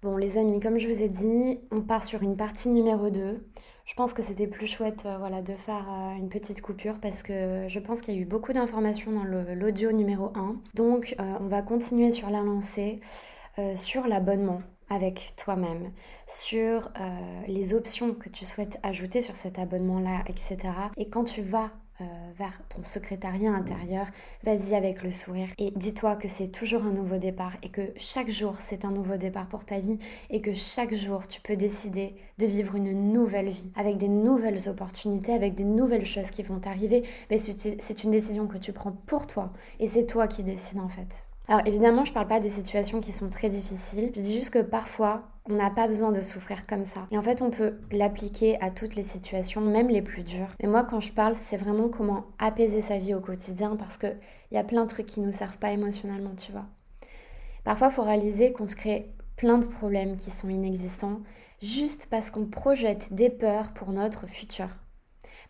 Bon les amis, comme je vous ai dit, on part sur une partie numéro 2. Je pense que c'était plus chouette euh, voilà, de faire euh, une petite coupure parce que je pense qu'il y a eu beaucoup d'informations dans l'audio numéro 1. Donc euh, on va continuer sur la lancée, sur l'abonnement avec toi-même, sur les options que tu souhaites ajouter sur cet abonnement-là, etc. Et quand tu vas euh, vers ton secrétariat intérieur, vas-y avec le sourire et dis-toi que c'est toujours un nouveau départ et que chaque jour c'est un nouveau départ pour ta vie et que chaque jour tu peux décider de vivre une nouvelle vie avec des nouvelles opportunités, avec des nouvelles choses qui vont t'arriver. Mais c'est une décision que tu prends pour toi et c'est toi qui décides en fait. Alors évidemment, je parle pas des situations qui sont très difficiles. Je dis juste que parfois, on n'a pas besoin de souffrir comme ça. Et en fait, on peut l'appliquer à toutes les situations, même les plus dures. Mais moi, quand je parle, c'est vraiment comment apaiser sa vie au quotidien parce qu'il y a plein de trucs qui nous servent pas émotionnellement, tu vois. Parfois, il faut réaliser qu'on se crée plein de problèmes qui sont inexistants juste parce qu'on projette des peurs pour notre futur.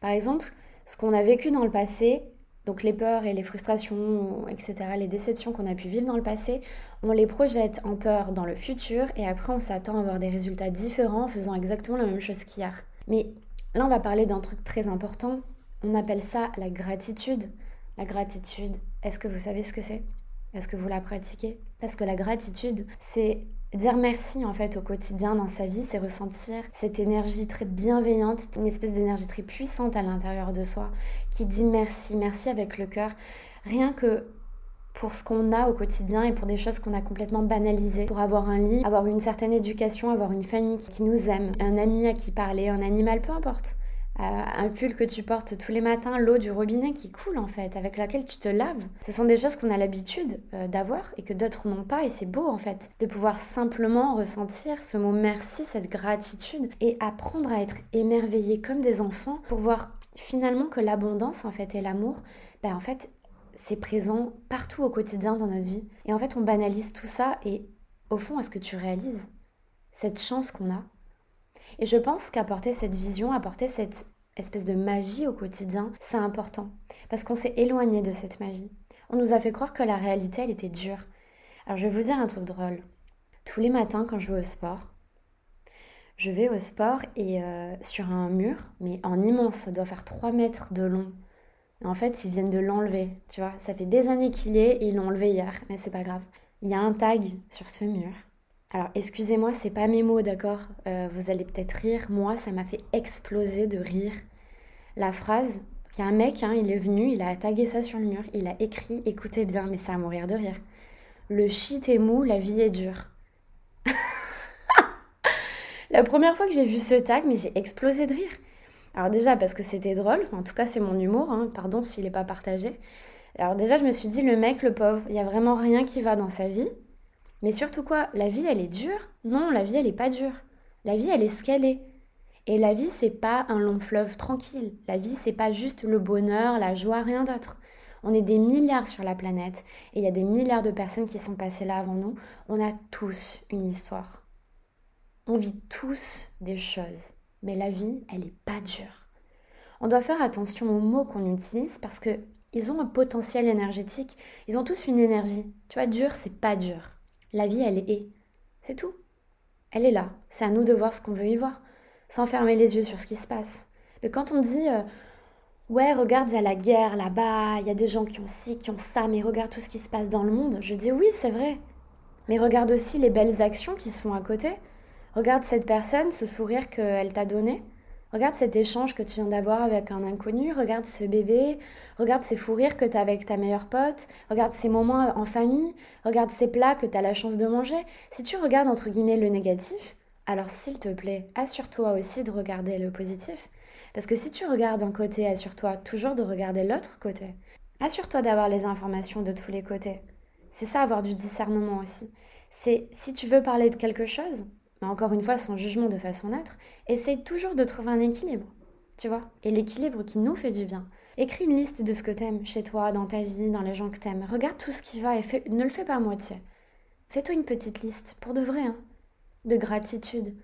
Par exemple, ce qu'on a vécu dans le passé, donc les peurs et les frustrations, etc., les déceptions qu'on a pu vivre dans le passé, on les projette en peur dans le futur et après on s'attend à avoir des résultats différents en faisant exactement la même chose qu'hier. Mais là on va parler d'un truc très important, on appelle ça la gratitude. La gratitude, est-ce que vous savez ce que c'est? Est-ce que vous la pratiquez? Parce que la gratitude, c'est Dire merci en fait au quotidien dans sa vie, c'est ressentir cette énergie très bienveillante, une espèce d'énergie très puissante à l'intérieur de soi qui dit merci, merci avec le cœur, rien que pour ce qu'on a au quotidien et pour des choses qu'on a complètement banalisées, pour avoir un lit, avoir une certaine éducation, avoir une famille qui nous aime, un ami à qui parler, un animal, peu importe. Euh, un pull que tu portes tous les matins, l'eau du robinet qui coule en fait, avec laquelle tu te laves. Ce sont des choses qu'on a l'habitude euh, d'avoir et que d'autres n'ont pas et c'est beau en fait de pouvoir simplement ressentir ce mot merci, cette gratitude et apprendre à être émerveillé comme des enfants pour voir finalement que l'abondance en fait et l'amour, ben en fait c'est présent partout au quotidien dans notre vie. Et en fait on banalise tout ça et au fond est-ce que tu réalises cette chance qu'on a et je pense qu'apporter cette vision, apporter cette espèce de magie au quotidien, c'est important. Parce qu'on s'est éloigné de cette magie. On nous a fait croire que la réalité, elle était dure. Alors je vais vous dire un truc drôle. Tous les matins, quand je vais au sport, je vais au sport et euh, sur un mur, mais en immense, ça doit faire 3 mètres de long. en fait, ils viennent de l'enlever, tu vois. Ça fait des années qu'il est et ils l'ont enlevé hier, mais c'est pas grave. Il y a un tag sur ce mur alors, excusez-moi, c'est pas mes mots, d'accord? Euh, Vous allez peut-être rire. Moi, ça m'a fait exploser de rire. La phrase, qu'il y a un mec, hein, il est venu, il a tagué ça sur le mur, il a écrit, écoutez bien, mais ça à mourir de rire. Le shit est mou, la vie est dure. la première fois que j'ai vu ce tag, mais j'ai explosé de rire. Alors déjà parce que c'était drôle, en tout cas c'est mon humour, hein, pardon s'il n'est pas partagé. Alors déjà je me suis dit, le mec, le pauvre, il n'y a vraiment rien qui va dans sa vie. Mais surtout quoi La vie, elle est dure? Non, la vie, elle est pas dure. La vie, elle est ce qu'elle est. Et la vie, c'est pas un long fleuve tranquille. La vie, c'est pas juste le bonheur, la joie, rien d'autre. On est des milliards sur la planète et il y a des milliards de personnes qui sont passées là avant nous. On a tous une histoire. On vit tous des choses. Mais la vie, elle est pas dure. On doit faire attention aux mots qu'on utilise parce que ils ont un potentiel énergétique. Ils ont tous une énergie. Tu vois, dur, c'est pas dur. La vie, elle est. C'est tout. Elle est là. C'est à nous de voir ce qu'on veut y voir, sans fermer les yeux sur ce qui se passe. Mais quand on dit euh, Ouais, regarde, il y a la guerre là-bas, il y a des gens qui ont ci, qui ont ça, mais regarde tout ce qui se passe dans le monde, je dis oui, c'est vrai. Mais regarde aussi les belles actions qui se font à côté. Regarde cette personne, ce sourire qu'elle t'a donné. Regarde cet échange que tu viens d'avoir avec un inconnu, regarde ce bébé, regarde ces fous rires que tu as avec ta meilleure pote, regarde ces moments en famille, regarde ces plats que tu as la chance de manger. Si tu regardes entre guillemets le négatif, alors s'il te plaît, assure-toi aussi de regarder le positif. Parce que si tu regardes un côté, assure-toi toujours de regarder l'autre côté. Assure-toi d'avoir les informations de tous les côtés. C'est ça avoir du discernement aussi. C'est si tu veux parler de quelque chose, mais encore une fois, sans jugement de façon neutre, essaye toujours de trouver un équilibre, tu vois, et l'équilibre qui nous fait du bien. Écris une liste de ce que t'aimes chez toi, dans ta vie, dans les gens que t'aimes. Regarde tout ce qui va et ne le fais pas à moitié. Fais-toi une petite liste, pour de vrai, hein, de gratitude.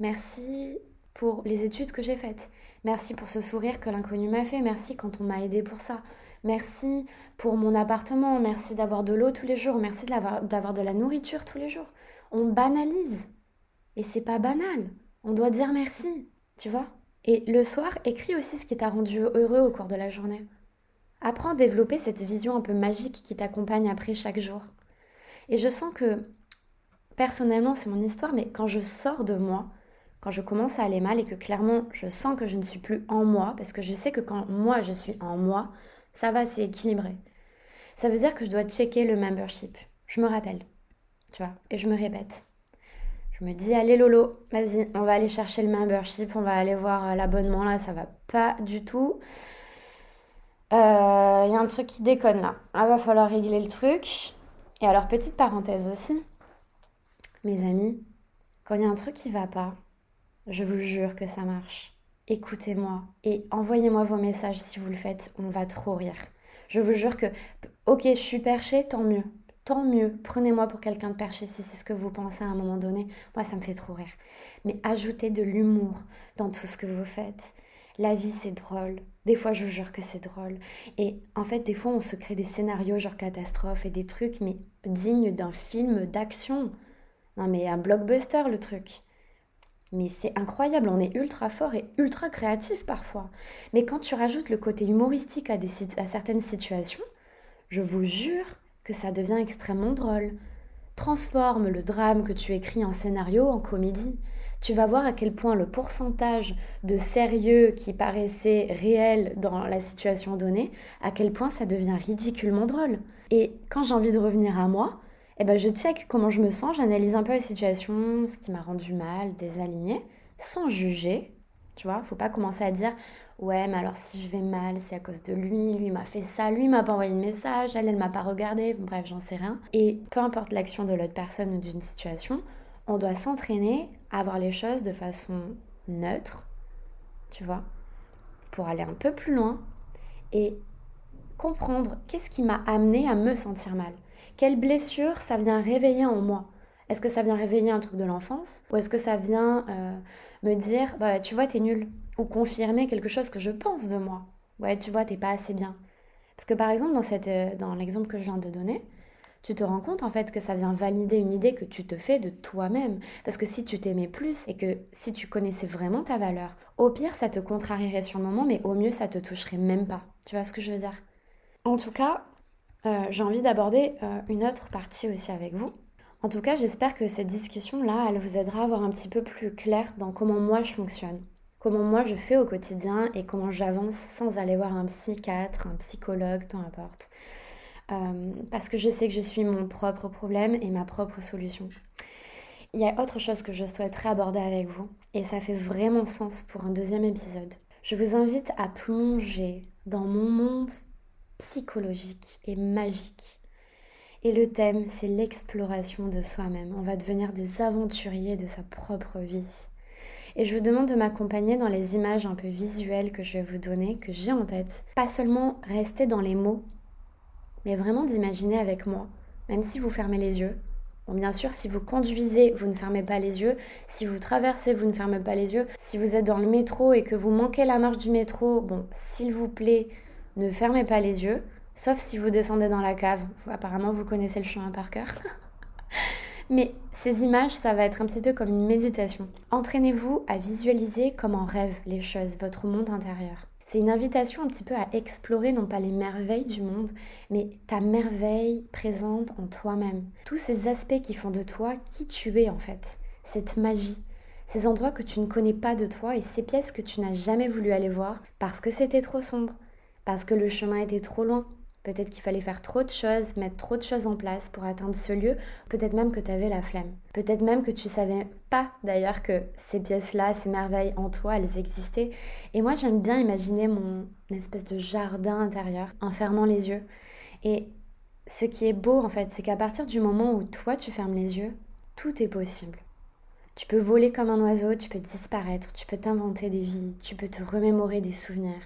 Merci pour les études que j'ai faites. Merci pour ce sourire que l'inconnu m'a fait. Merci quand on m'a aidé pour ça. Merci pour mon appartement, merci d'avoir de l'eau tous les jours, merci d'avoir de la nourriture tous les jours. On banalise. Et c'est pas banal. On doit dire merci, tu vois. Et le soir, écris aussi ce qui t'a rendu heureux au cours de la journée. Apprends à développer cette vision un peu magique qui t'accompagne après chaque jour. Et je sens que, personnellement, c'est mon histoire, mais quand je sors de moi, quand je commence à aller mal et que clairement je sens que je ne suis plus en moi, parce que je sais que quand moi je suis en moi, ça va, c'est équilibré. Ça veut dire que je dois checker le membership. Je me rappelle, tu vois, et je me répète. Je me dis, allez Lolo, vas-y, on va aller chercher le membership, on va aller voir euh, l'abonnement là, ça va pas du tout. Il euh, y a un truc qui déconne là. Ah, va falloir régler le truc. Et alors, petite parenthèse aussi, mes amis, quand il y a un truc qui va pas, je vous jure que ça marche. Écoutez-moi et envoyez-moi vos messages si vous le faites, on va trop rire. Je vous jure que, ok, je suis perché, tant mieux. Tant mieux, prenez-moi pour quelqu'un de perché si c'est ce que vous pensez à un moment donné. Moi, ça me fait trop rire. Mais ajoutez de l'humour dans tout ce que vous faites. La vie, c'est drôle. Des fois, je vous jure que c'est drôle. Et en fait, des fois, on se crée des scénarios genre catastrophe et des trucs, mais dignes d'un film d'action. Non, mais un blockbuster, le truc. Mais c'est incroyable, on est ultra fort et ultra créatif parfois. Mais quand tu rajoutes le côté humoristique à, à certaines situations, je vous jure que ça devient extrêmement drôle. Transforme le drame que tu écris en scénario en comédie. Tu vas voir à quel point le pourcentage de sérieux qui paraissait réel dans la situation donnée, à quel point ça devient ridiculement drôle. Et quand j'ai envie de revenir à moi, eh ben je check comment je me sens, j'analyse un peu la situation, ce qui m'a rendu mal, désaligné, sans juger. Tu vois, faut pas commencer à dire ouais, mais alors si je vais mal, c'est à cause de lui, lui m'a fait ça, lui m'a pas envoyé de message, elle elle m'a pas regardé, bref, j'en sais rien. Et peu importe l'action de l'autre personne ou d'une situation, on doit s'entraîner à voir les choses de façon neutre, tu vois, pour aller un peu plus loin et comprendre qu'est-ce qui m'a amené à me sentir mal. Quelle blessure ça vient réveiller en moi Est-ce que ça vient réveiller un truc de l'enfance Ou est-ce que ça vient euh, me dire, bah, tu vois, t'es nul Ou confirmer quelque chose que je pense de moi Ouais, tu vois, t'es pas assez bien. Parce que par exemple, euh, dans l'exemple que je viens de donner, tu te rends compte en fait que ça vient valider une idée que tu te fais de toi-même. Parce que si tu t'aimais plus et que si tu connaissais vraiment ta valeur, au pire ça te contrarierait sur le moment, mais au mieux ça te toucherait même pas. Tu vois ce que je veux dire? En tout cas, euh, j'ai envie d'aborder une autre partie aussi avec vous. En tout cas, j'espère que cette discussion-là, elle vous aidera à voir un petit peu plus clair dans comment moi je fonctionne, comment moi je fais au quotidien et comment j'avance sans aller voir un psychiatre, un psychologue, peu importe. Euh, parce que je sais que je suis mon propre problème et ma propre solution. Il y a autre chose que je souhaiterais aborder avec vous, et ça fait vraiment sens pour un deuxième épisode. Je vous invite à plonger dans mon monde psychologique et magique. Et le thème, c'est l'exploration de soi-même. On va devenir des aventuriers de sa propre vie. Et je vous demande de m'accompagner dans les images un peu visuelles que je vais vous donner, que j'ai en tête. Pas seulement rester dans les mots, mais vraiment d'imaginer avec moi, même si vous fermez les yeux. Bon, bien sûr, si vous conduisez, vous ne fermez pas les yeux. Si vous traversez, vous ne fermez pas les yeux. Si vous êtes dans le métro et que vous manquez la marche du métro, bon, s'il vous plaît, ne fermez pas les yeux, sauf si vous descendez dans la cave. Apparemment, vous connaissez le chemin par cœur. Mais ces images, ça va être un petit peu comme une méditation. Entraînez-vous à visualiser comme en rêve les choses, votre monde intérieur. C'est une invitation un petit peu à explorer non pas les merveilles du monde, mais ta merveille présente en toi-même. Tous ces aspects qui font de toi qui tu es en fait. Cette magie, ces endroits que tu ne connais pas de toi et ces pièces que tu n'as jamais voulu aller voir parce que c'était trop sombre, parce que le chemin était trop loin. Peut-être qu'il fallait faire trop de choses, mettre trop de choses en place pour atteindre ce lieu. Peut-être même que tu avais la flemme. Peut-être même que tu savais pas d'ailleurs que ces pièces-là, ces merveilles en toi, elles existaient. Et moi, j'aime bien imaginer mon espèce de jardin intérieur en fermant les yeux. Et ce qui est beau en fait, c'est qu'à partir du moment où toi tu fermes les yeux, tout est possible. Tu peux voler comme un oiseau, tu peux disparaître, tu peux t'inventer des vies, tu peux te remémorer des souvenirs,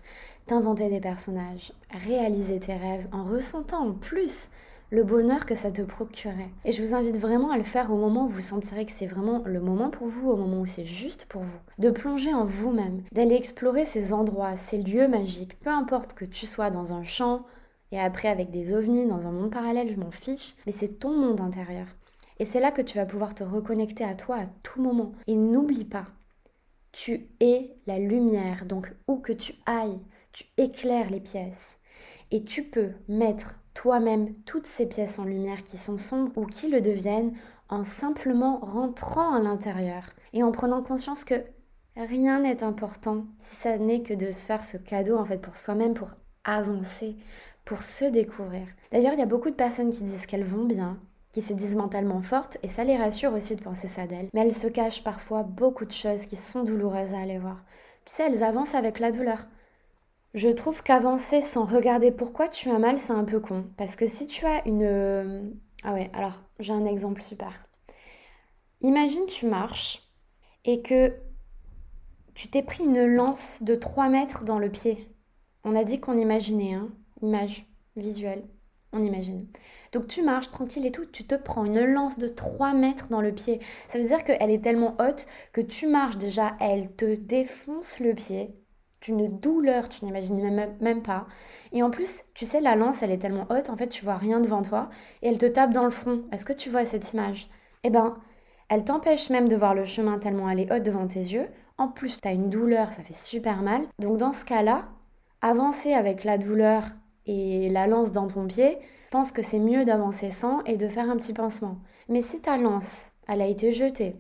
t'inventer des personnages, réaliser tes rêves en ressentant en plus le bonheur que ça te procurait. Et je vous invite vraiment à le faire au moment où vous sentirez que c'est vraiment le moment pour vous, au moment où c'est juste pour vous. De plonger en vous-même, d'aller explorer ces endroits, ces lieux magiques, peu importe que tu sois dans un champ, Et après, avec des ovnis dans un monde parallèle, je m'en fiche. Mais c'est ton monde intérieur. Et c'est là que tu vas pouvoir te reconnecter à toi à tout moment. Et n'oublie pas, tu es la lumière. Donc où que tu ailles, tu éclaires les pièces. Et tu peux mettre toi-même toutes ces pièces en lumière qui sont sombres ou qui le deviennent en simplement rentrant à l'intérieur et en prenant conscience que rien n'est important si ça n'est que de se faire ce cadeau en fait pour soi-même pour avancer, pour se découvrir. D'ailleurs, il y a beaucoup de personnes qui disent qu'elles vont bien, qui se disent mentalement fortes, et ça les rassure aussi de penser ça d'elles. Mais elles se cachent parfois beaucoup de choses qui sont douloureuses à aller voir. Tu sais, elles avancent avec la douleur. Je trouve qu'avancer sans regarder pourquoi tu as mal, c'est un peu con. Parce que si tu as une... Ah ouais, alors, j'ai un exemple super. Imagine tu marches et que tu t'es pris une lance de 3 mètres dans le pied. On a dit qu'on imaginait, hein Image, visuelle, on imagine. Donc tu marches tranquille et tout, tu te prends une lance de 3 mètres dans le pied. Ça veut dire qu'elle est tellement haute que tu marches déjà, elle te défonce le pied. Une douleur, tu n'imagines même, même pas. Et en plus, tu sais, la lance, elle est tellement haute, en fait, tu vois rien devant toi, et elle te tape dans le front. Est-ce que tu vois cette image? Eh ben, elle t'empêche même de voir le chemin tellement elle est haute devant tes yeux. En plus, tu as une douleur, ça fait super mal. Donc dans ce cas-là, avancer avec la douleur et la lance dans ton pied, je pense que c'est mieux d'avancer sans et de faire un petit pansement. Mais si ta lance, elle a été jetée,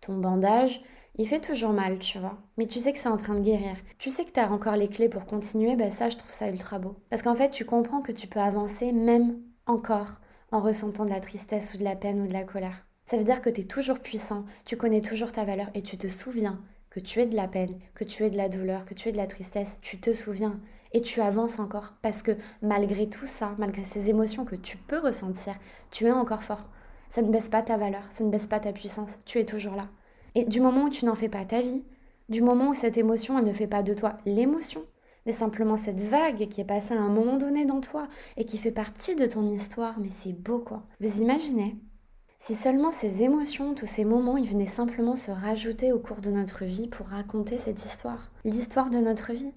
ton bandage, il fait toujours mal, tu vois. Mais tu sais que c'est en train de guérir. Tu sais que tu as encore les clés pour continuer, ben ça, je trouve ça ultra beau. Parce qu'en fait, tu comprends que tu peux avancer même encore en ressentant de la tristesse ou de la peine ou de la colère. Ça veut dire que tu es toujours puissant, tu connais toujours ta valeur et tu te souviens que tu es de la peine, que tu es de la douleur, que tu es de la tristesse, tu te souviens et tu avances encore parce que malgré tout ça, malgré ces émotions que tu peux ressentir, tu es encore fort. Ça ne baisse pas ta valeur, ça ne baisse pas ta puissance, tu es toujours là. Et du moment où tu n'en fais pas ta vie, du moment où cette émotion, elle ne fait pas de toi l'émotion, mais simplement cette vague qui est passée à un moment donné dans toi et qui fait partie de ton histoire, mais c'est beau quoi. Vous imaginez si seulement ces émotions, tous ces moments, ils venaient simplement se rajouter au cours de notre vie pour raconter cette histoire, l'histoire de notre vie.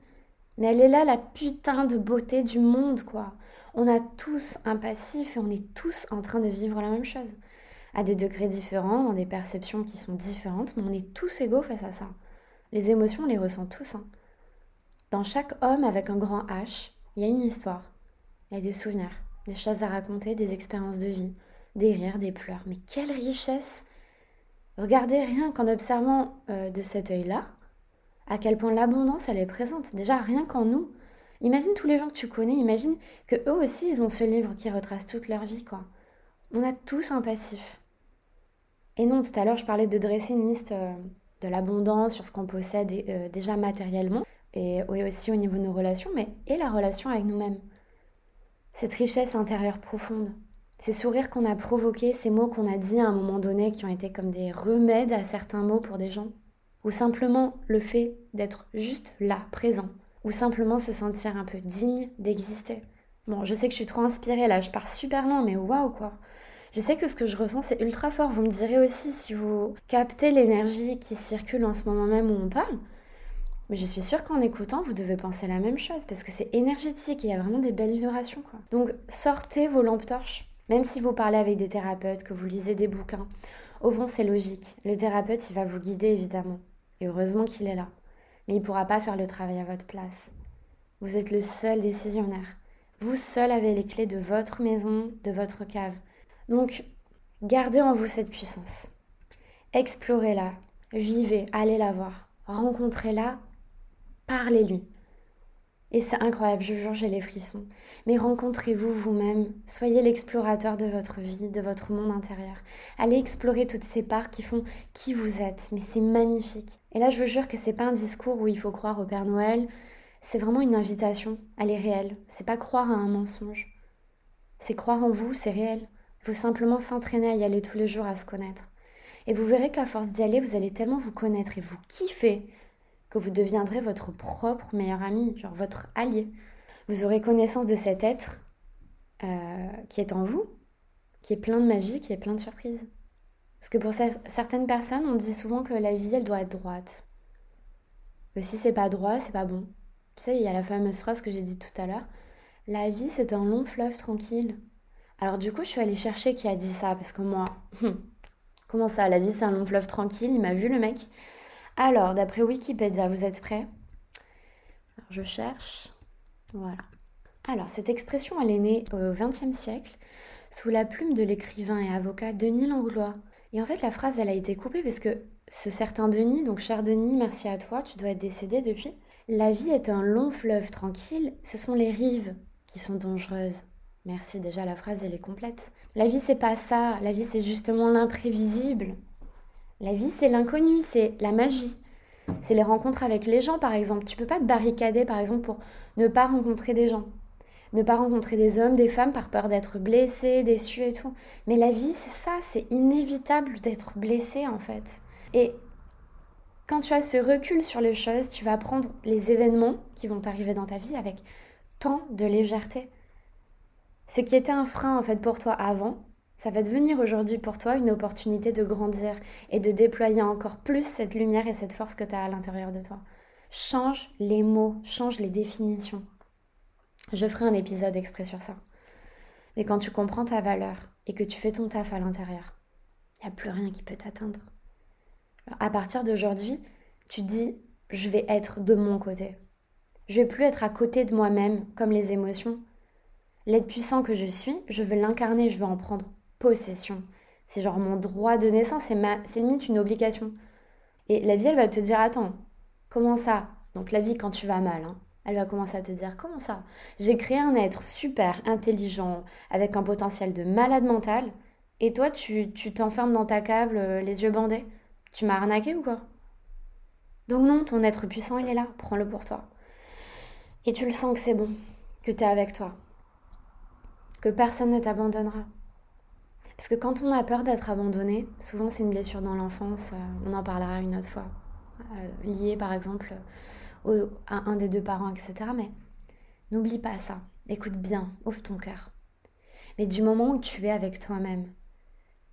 Mais elle est là la putain de beauté du monde, quoi. On a tous un passif et on est tous en train de vivre la même chose. À des degrés différents, dans des perceptions qui sont différentes, mais on est tous égaux face à ça. Les émotions, on les ressent tous. Hein. Dans chaque homme avec un grand H, il y a une histoire. Il y a des souvenirs, des choses à raconter, des expériences de vie des rires, des pleurs. Mais quelle richesse Regardez rien qu'en observant euh, de cet œil-là, à quel point l'abondance, elle est présente. Déjà, rien qu'en nous. Imagine tous les gens que tu connais, imagine que eux aussi, ils ont ce livre qui retrace toute leur vie, quoi. On a tous un passif. Et non, tout à l'heure, je parlais de dresser une liste euh, de l'abondance sur ce qu'on possède euh, déjà matériellement, et aussi au niveau de nos relations, mais et la relation avec nous-mêmes. Cette richesse intérieure profonde. Ces sourires qu'on a provoqués, ces mots qu'on a dit à un moment donné qui ont été comme des remèdes à certains mots pour des gens, ou simplement le fait d'être juste là, présent, ou simplement se sentir un peu digne d'exister. Bon, je sais que je suis trop inspirée là, je pars super loin, mais waouh quoi. Je sais que ce que je ressens c'est ultra fort. Vous me direz aussi si vous captez l'énergie qui circule en ce moment même où on parle. Mais je suis sûre qu'en écoutant, vous devez penser la même chose parce que c'est énergétique il y a vraiment des belles vibrations quoi. Donc sortez vos lampes torches même si vous parlez avec des thérapeutes, que vous lisez des bouquins, au fond c'est logique. Le thérapeute, il va vous guider évidemment. Et heureusement qu'il est là. Mais il ne pourra pas faire le travail à votre place. Vous êtes le seul décisionnaire. Vous seul avez les clés de votre maison, de votre cave. Donc, gardez en vous cette puissance. Explorez-la, vivez, allez la voir, rencontrez-la, parlez-lui. Et c'est incroyable, je jure, j'ai les frissons. Mais rencontrez-vous vous-même, soyez l'explorateur de votre vie, de votre monde intérieur. Allez explorer toutes ces parts qui font qui vous êtes, mais c'est magnifique. Et là, je vous jure que c'est pas un discours où il faut croire au Père Noël, c'est vraiment une invitation, elle est réelle. C'est pas croire à un mensonge. C'est croire en vous, c'est réel. Il faut simplement s'entraîner à y aller tous les jours, à se connaître. Et vous verrez qu'à force d'y aller, vous allez tellement vous connaître et vous kiffer que vous deviendrez votre propre meilleur ami, genre votre allié. Vous aurez connaissance de cet être euh, qui est en vous, qui est plein de magie, qui est plein de surprises. Parce que pour certaines personnes, on dit souvent que la vie, elle doit être droite. Que si c'est pas droit, c'est pas bon. Tu sais, il y a la fameuse phrase que j'ai dit tout à l'heure. La vie, c'est un long fleuve tranquille. Alors du coup, je suis allée chercher qui a dit ça, parce que moi, comment ça, la vie, c'est un long fleuve tranquille, il m'a vu le mec. Alors, d'après Wikipédia, vous êtes prêts? Je cherche. Voilà. Alors, cette expression, elle est née au XXe siècle sous la plume de l'écrivain et avocat Denis Langlois. Et en fait, la phrase, elle a été coupée parce que ce certain Denis, donc cher Denis, merci à toi, tu dois être décédé depuis. La vie est un long fleuve tranquille, ce sont les rives qui sont dangereuses. Merci, déjà la phrase elle est complète. La vie c'est pas ça, la vie c'est justement l'imprévisible. La vie c'est l'inconnu, c'est la magie. C'est les rencontres avec les gens par exemple. Tu peux pas te barricader par exemple pour ne pas rencontrer des gens. Ne pas rencontrer des hommes, des femmes par peur d'être blessé, déçu et tout. Mais la vie c'est ça, c'est inévitable d'être blessé en fait. Et quand tu as ce recul sur les choses, tu vas prendre les événements qui vont arriver dans ta vie avec tant de légèreté. Ce qui était un frein en fait pour toi avant, ça va devenir aujourd'hui pour toi une opportunité de grandir et de déployer encore plus cette lumière et cette force que tu as à l'intérieur de toi. Change les mots, change les définitions. Je ferai un épisode exprès sur ça. Mais quand tu comprends ta valeur et que tu fais ton taf à l'intérieur, il n'y a plus rien qui peut t'atteindre à partir d'aujourd'hui, tu dis je vais être de mon côté. Je vais plus être à côté de moi-même comme les émotions. L'être puissant que je suis, je veux l'incarner, je veux en prendre possession. C'est genre mon droit de naissance, c'est, ma... c'est limite une obligation. Et la vie, elle va te dire attends, comment ça? Donc la vie, quand tu vas mal, hein, elle va commencer à te dire comment ça? J'ai créé un être super intelligent, avec un potentiel de malade mental, et toi, tu, tu t'enfermes dans ta cave, les yeux bandés tu m'as arnaqué ou quoi? Donc non, ton être puissant, il est là, prends-le pour toi. Et tu le sens que c'est bon, que tu es avec toi, que personne ne t'abandonnera. Parce que quand on a peur d'être abandonné, souvent c'est une blessure dans l'enfance, euh, on en parlera une autre fois, euh, liée par exemple à un des deux parents, etc. Mais n'oublie pas ça, écoute bien, ouvre ton cœur. Mais du moment où tu es avec toi-même,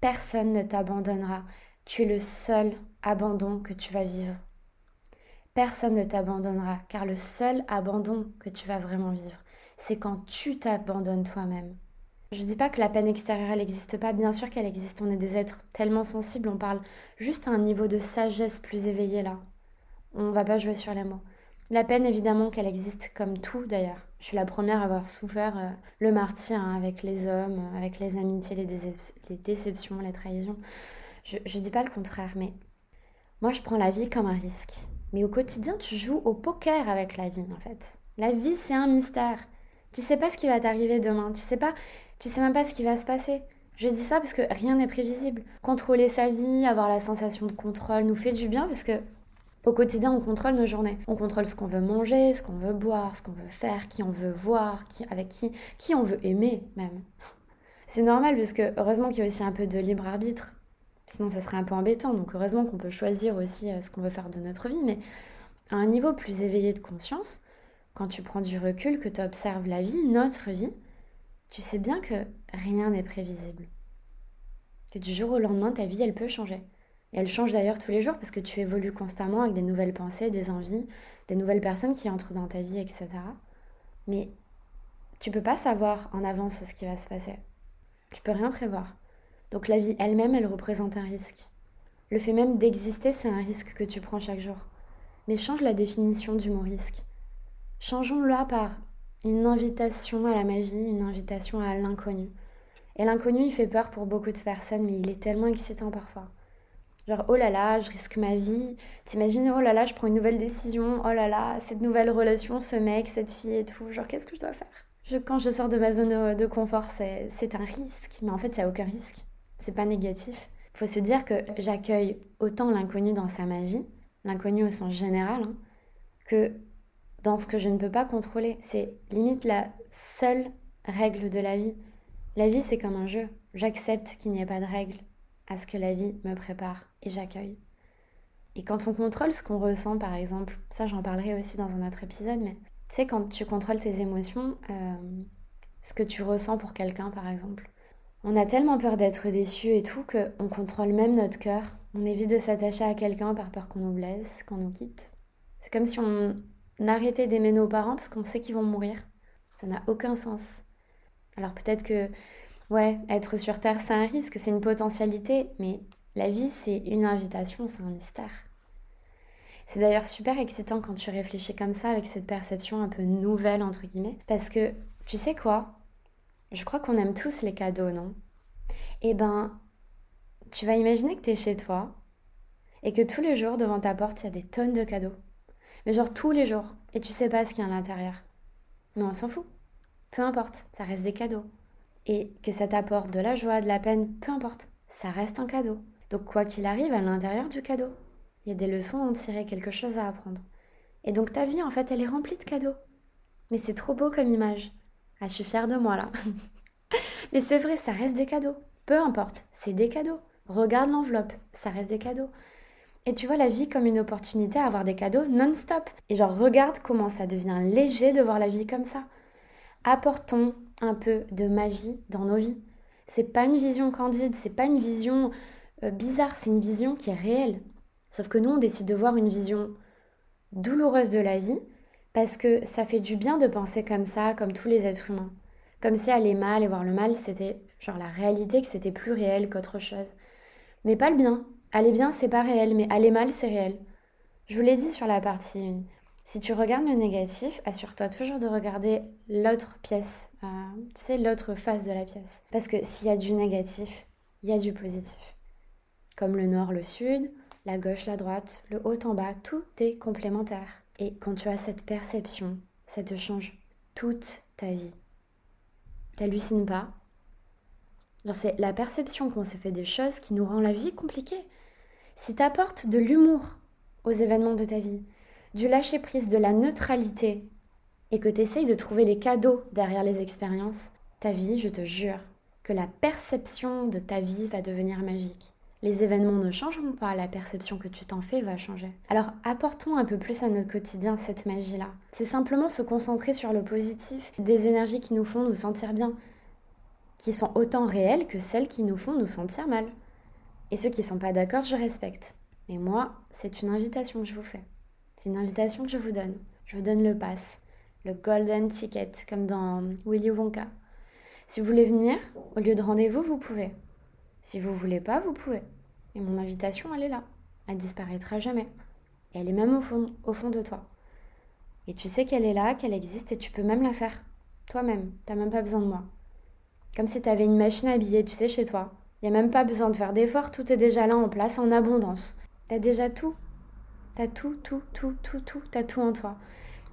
personne ne t'abandonnera, tu es le seul abandon que tu vas vivre. Personne ne t'abandonnera, car le seul abandon que tu vas vraiment vivre, c'est quand tu t'abandonnes toi-même. Je ne dis pas que la peine extérieure, elle n'existe pas, bien sûr qu'elle existe, on est des êtres tellement sensibles, on parle juste à un niveau de sagesse plus éveillé là. On va pas jouer sur les mots. La peine, évidemment qu'elle existe comme tout d'ailleurs. Je suis la première à avoir souffert euh, le martyr hein, avec les hommes, avec les amitiés, les déceptions, les trahisons. Je ne dis pas le contraire, mais moi je prends la vie comme un risque. Mais au quotidien, tu joues au poker avec la vie en fait. La vie, c'est un mystère. Tu sais pas ce qui va t'arriver demain. Tu sais pas, tu sais même pas ce qui va se passer. Je dis ça parce que rien n'est prévisible. Contrôler sa vie, avoir la sensation de contrôle nous fait du bien parce que au quotidien, on contrôle nos journées. On contrôle ce qu'on veut manger, ce qu'on veut boire, ce qu'on veut faire, qui on veut voir, qui, avec qui, qui on veut aimer même. C'est normal parce que heureusement qu'il y a aussi un peu de libre arbitre. Sinon, ça serait un peu embêtant. Donc, heureusement qu'on peut choisir aussi euh, ce qu'on veut faire de notre vie. Mais à un niveau plus éveillé de conscience, quand tu prends du recul, que tu observes la vie, notre vie, tu sais bien que rien n'est prévisible. Que du jour au lendemain, ta vie, elle peut changer. Et elle change d'ailleurs tous les jours parce que tu évolues constamment avec des nouvelles pensées, des envies, des nouvelles personnes qui entrent dans ta vie, etc. Mais tu peux pas savoir en avance ce qui va se passer. Tu peux rien prévoir. Donc la vie elle-même, elle représente un risque. Le fait même d'exister, c'est un risque que tu prends chaque jour. Mais change la définition du mot risque. Changeons-la par une invitation à la magie, une invitation à l'inconnu. Et l'inconnu, il fait peur pour beaucoup de personnes, mais il est tellement excitant parfois. Genre, oh là là, je risque ma vie. T'imagines, oh là là, je prends une nouvelle décision. Oh là là, cette nouvelle relation, ce mec, cette fille et tout. Genre, qu'est-ce que je dois faire? Je, Quand je sors de ma zone de, de confort, c'est un risque. Mais en fait, il n'y a aucun risque c'est pas négatif. Faut se dire que j'accueille autant l'inconnu dans sa magie, l'inconnu au sens général, hein, que dans ce que je ne peux pas contrôler. C'est limite la seule règle de la vie. La vie, c'est comme un jeu. J'accepte qu'il n'y ait pas de règle à ce que la vie me prépare et j'accueille. Et quand on contrôle ce qu'on ressent, par exemple, ça j'en parlerai aussi dans un autre épisode, mais tu sais, quand tu contrôles tes émotions, euh, ce que tu ressens pour quelqu'un, par exemple, on a tellement peur d'être déçu et tout qu'on contrôle même notre cœur. On évite de s'attacher à quelqu'un par peur qu'on nous blesse, qu'on nous quitte. C'est comme si on arrêtait d'aimer nos parents parce qu'on sait qu'ils vont mourir. Ça n'a aucun sens. Alors peut-être que, ouais, être sur Terre, c'est un risque, c'est une potentialité, mais la vie, c'est une invitation, c'est un mystère. C'est d'ailleurs super excitant quand tu réfléchis comme ça, avec cette perception un peu nouvelle, entre guillemets, parce que, tu sais quoi? Je crois qu'on aime tous les cadeaux, non? Eh ben, tu vas imaginer que tu es chez toi, et que tous les jours, devant ta porte, il y a des tonnes de cadeaux. Mais genre tous les jours, et tu sais pas ce qu'il y a à l'intérieur. Mais on s'en fout. Peu importe, ça reste des cadeaux. Et que ça t'apporte de la joie, de la peine, peu importe, ça reste un cadeau. Donc quoi qu'il arrive à l'intérieur du cadeau, il y a des leçons à en tirer, quelque chose à apprendre. Et donc ta vie, en fait, elle est remplie de cadeaux. Mais c'est trop beau comme image. Ah, je suis fière de moi là. Mais c'est vrai, ça reste des cadeaux. Peu importe, c'est des cadeaux. Regarde l'enveloppe, ça reste des cadeaux. Et tu vois la vie comme une opportunité à avoir des cadeaux non-stop. Et genre, regarde comment ça devient léger de voir la vie comme ça. Apportons un peu de magie dans nos vies. C'est pas une vision candide, c'est pas une vision euh, bizarre, c'est une vision qui est réelle. Sauf que nous, on décide de voir une vision douloureuse de la vie parce que ça fait du bien de penser comme ça, comme tous les êtres humains. Comme si aller mal et voir le mal, c'était genre la réalité, que c'était plus réel qu'autre chose. Mais pas le bien. Aller bien, c'est pas réel, mais aller mal, c'est réel. Je vous l'ai dit sur la partie 1. Si tu regardes le négatif, assure-toi toujours de regarder l'autre pièce, euh, tu sais, l'autre face de la pièce. Parce que s'il y a du négatif, il y a du positif. Comme le nord, le sud, la gauche, la droite, le haut en bas, tout est complémentaire. Et quand tu as cette perception, ça te change toute ta vie. T'hallucines pas c'est la perception qu'on se fait des choses qui nous rend la vie compliquée. Si tu apportes de l'humour aux événements de ta vie, du lâcher-prise, de la neutralité, et que tu essayes de trouver les cadeaux derrière les expériences, ta vie, je te jure, que la perception de ta vie va devenir magique. Les événements ne changeront pas, la perception que tu t'en fais va changer. Alors apportons un peu plus à notre quotidien cette magie-là. C'est simplement se concentrer sur le positif, des énergies qui nous font nous sentir bien, qui sont autant réelles que celles qui nous font nous sentir mal. Et ceux qui ne sont pas d'accord, je respecte. Mais moi, c'est une invitation que je vous fais. C'est une invitation que je vous donne. Je vous donne le pass, le golden ticket, comme dans Willy Wonka. Si vous voulez venir, au lieu de rendez-vous, vous pouvez. Si vous voulez pas, vous pouvez. Et mon invitation, elle est là. Elle disparaîtra jamais. Et elle est même au fond, au fond de toi. Et tu sais qu'elle est là, qu'elle existe, et tu peux même la faire. Toi-même. T'as même pas besoin de moi. Comme si tu avais une machine à billets, tu sais, chez toi. Il n'y a même pas besoin de faire d'efforts, tout est déjà là en place, en abondance. T'as déjà tout. T'as tout, tout, tout, tout, tout, t'as tout en toi.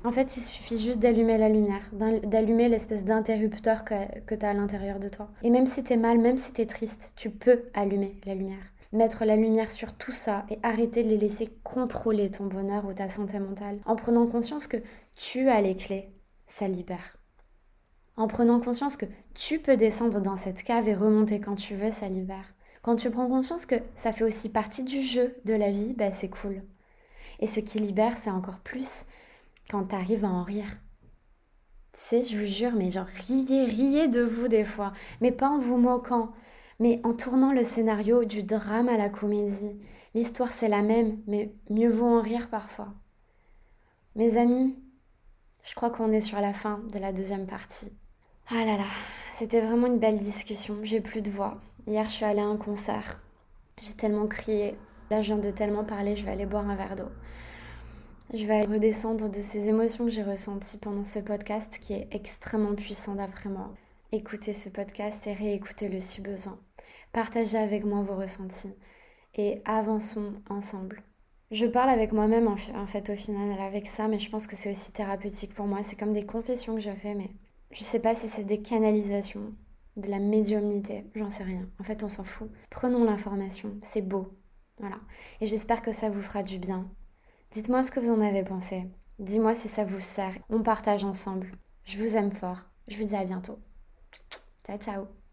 En fait, il suffit juste d'allumer la lumière, d'allumer l'espèce d'interrupteur que, que t'as à l'intérieur de toi. Et même si t'es mal, même si t'es triste, tu peux allumer la lumière. Mettre la lumière sur tout ça et arrêter de les laisser contrôler ton bonheur ou ta santé mentale. En prenant conscience que tu as les clés, ça libère. En prenant conscience que tu peux descendre dans cette cave et remonter quand tu veux, ça libère. Quand tu prends conscience que ça fait aussi partie du jeu de la vie, bah c'est cool. Et ce qui libère, c'est encore plus quand tu arrives à en rire. Tu sais, je vous jure, mais genre riez, riez de vous des fois, mais pas en vous moquant, mais en tournant le scénario du drame à la comédie. L'histoire c'est la même, mais mieux vaut en rire parfois. Mes amis, je crois qu'on est sur la fin de la deuxième partie. Ah là là, c'était vraiment une belle discussion. J'ai plus de voix. Hier, je suis allée à un concert. J'ai tellement crié. Là, je viens de tellement parler, je vais aller boire un verre d'eau. Je vais redescendre de ces émotions que j'ai ressenties pendant ce podcast qui est extrêmement puissant d'après moi. Écoutez ce podcast et réécoutez-le si besoin. Partagez avec moi vos ressentis et avançons ensemble. Je parle avec moi-même en fait au final avec ça, mais je pense que c'est aussi thérapeutique pour moi. C'est comme des confessions que je fais, mais je sais pas si c'est des canalisations, de la médiumnité, j'en sais rien. En fait, on s'en fout. Prenons l'information, c'est beau. Voilà. Et j'espère que ça vous fera du bien. Dites-moi ce que vous en avez pensé. Dis-moi si ça vous sert. On partage ensemble. Je vous aime fort. Je vous dis à bientôt. Ciao, ciao.